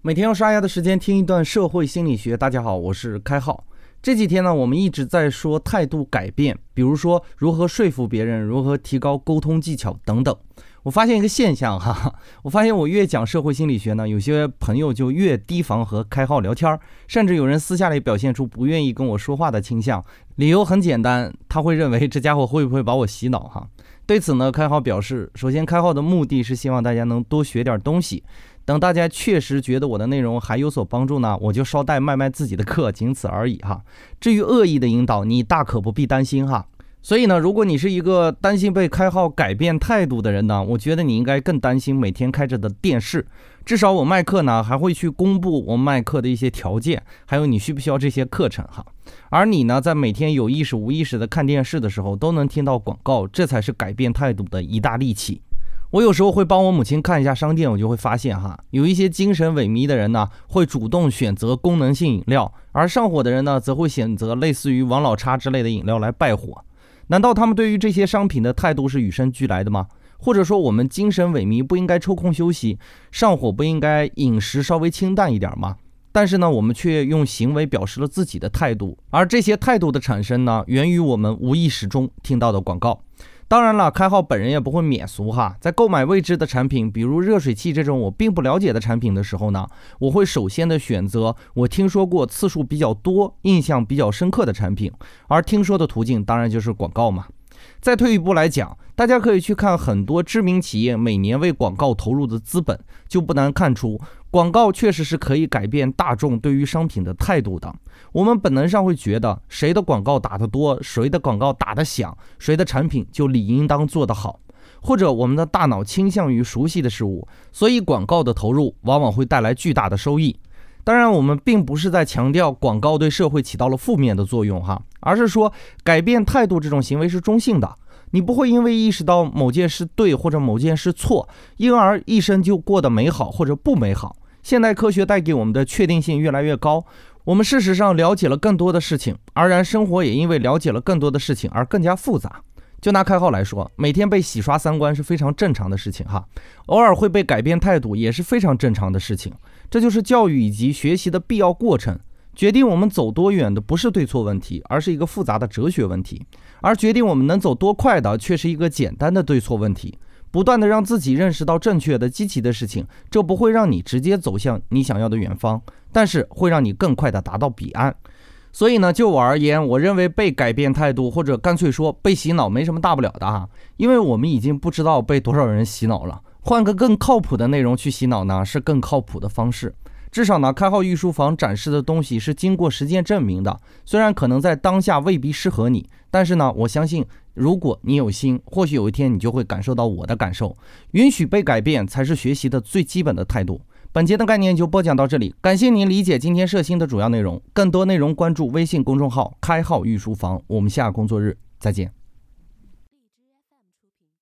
每天用刷牙的时间听一段社会心理学。大家好，我是开浩。这几天呢，我们一直在说态度改变，比如说如何说服别人，如何提高沟通技巧等等。我发现一个现象哈，我发现我越讲社会心理学呢，有些朋友就越提防和开号聊天，甚至有人私下里表现出不愿意跟我说话的倾向。理由很简单，他会认为这家伙会不会把我洗脑哈？对此呢，开号表示，首先开号的目的是希望大家能多学点东西。等大家确实觉得我的内容还有所帮助呢，我就捎带卖卖自己的课，仅此而已哈。至于恶意的引导，你大可不必担心哈。所以呢，如果你是一个担心被开号改变态度的人呢，我觉得你应该更担心每天开着的电视。至少我卖课呢，还会去公布我卖课的一些条件，还有你需不需要这些课程哈。而你呢，在每天有意识无意识的看电视的时候，都能听到广告，这才是改变态度的一大利器。我有时候会帮我母亲看一下商店，我就会发现哈，有一些精神萎靡的人呢，会主动选择功能性饮料，而上火的人呢，则会选择类似于王老叉之类的饮料来败火。难道他们对于这些商品的态度是与生俱来的吗？或者说，我们精神萎靡不应该抽空休息，上火不应该饮食稍微清淡一点吗？但是呢，我们却用行为表示了自己的态度，而这些态度的产生呢，源于我们无意识中听到的广告。当然了，开号本人也不会免俗哈。在购买未知的产品，比如热水器这种我并不了解的产品的时候呢，我会首先的选择我听说过次数比较多、印象比较深刻的产品，而听说的途径当然就是广告嘛。再退一步来讲，大家可以去看很多知名企业每年为广告投入的资本，就不难看出，广告确实是可以改变大众对于商品的态度的。我们本能上会觉得，谁的广告打得多，谁的广告打得响，谁的产品就理应当做得好，或者我们的大脑倾向于熟悉的事物，所以广告的投入往往会带来巨大的收益。当然，我们并不是在强调广告对社会起到了负面的作用哈，而是说改变态度这种行为是中性的。你不会因为意识到某件事对或者某件事错，因而一生就过得美好或者不美好。现代科学带给我们的确定性越来越高，我们事实上了解了更多的事情，而然生活也因为了解了更多的事情而更加复杂。就拿开号来说，每天被洗刷三观是非常正常的事情哈，偶尔会被改变态度也是非常正常的事情。这就是教育以及学习的必要过程。决定我们走多远的不是对错问题，而是一个复杂的哲学问题；而决定我们能走多快的，却是一个简单的对错问题。不断的让自己认识到正确的、积极的事情，这不会让你直接走向你想要的远方，但是会让你更快的达到彼岸。所以呢，就我而言，我认为被改变态度，或者干脆说被洗脑，没什么大不了的哈，因为我们已经不知道被多少人洗脑了。换个更靠谱的内容去洗脑呢，是更靠谱的方式。至少呢，开号御书房展示的东西是经过实践证明的。虽然可能在当下未必适合你，但是呢，我相信如果你有心，或许有一天你就会感受到我的感受。允许被改变，才是学习的最基本的态度。本节的概念就播讲到这里，感谢您理解今天摄心的主要内容。更多内容关注微信公众号“开号御书房”。我们下工作日再见。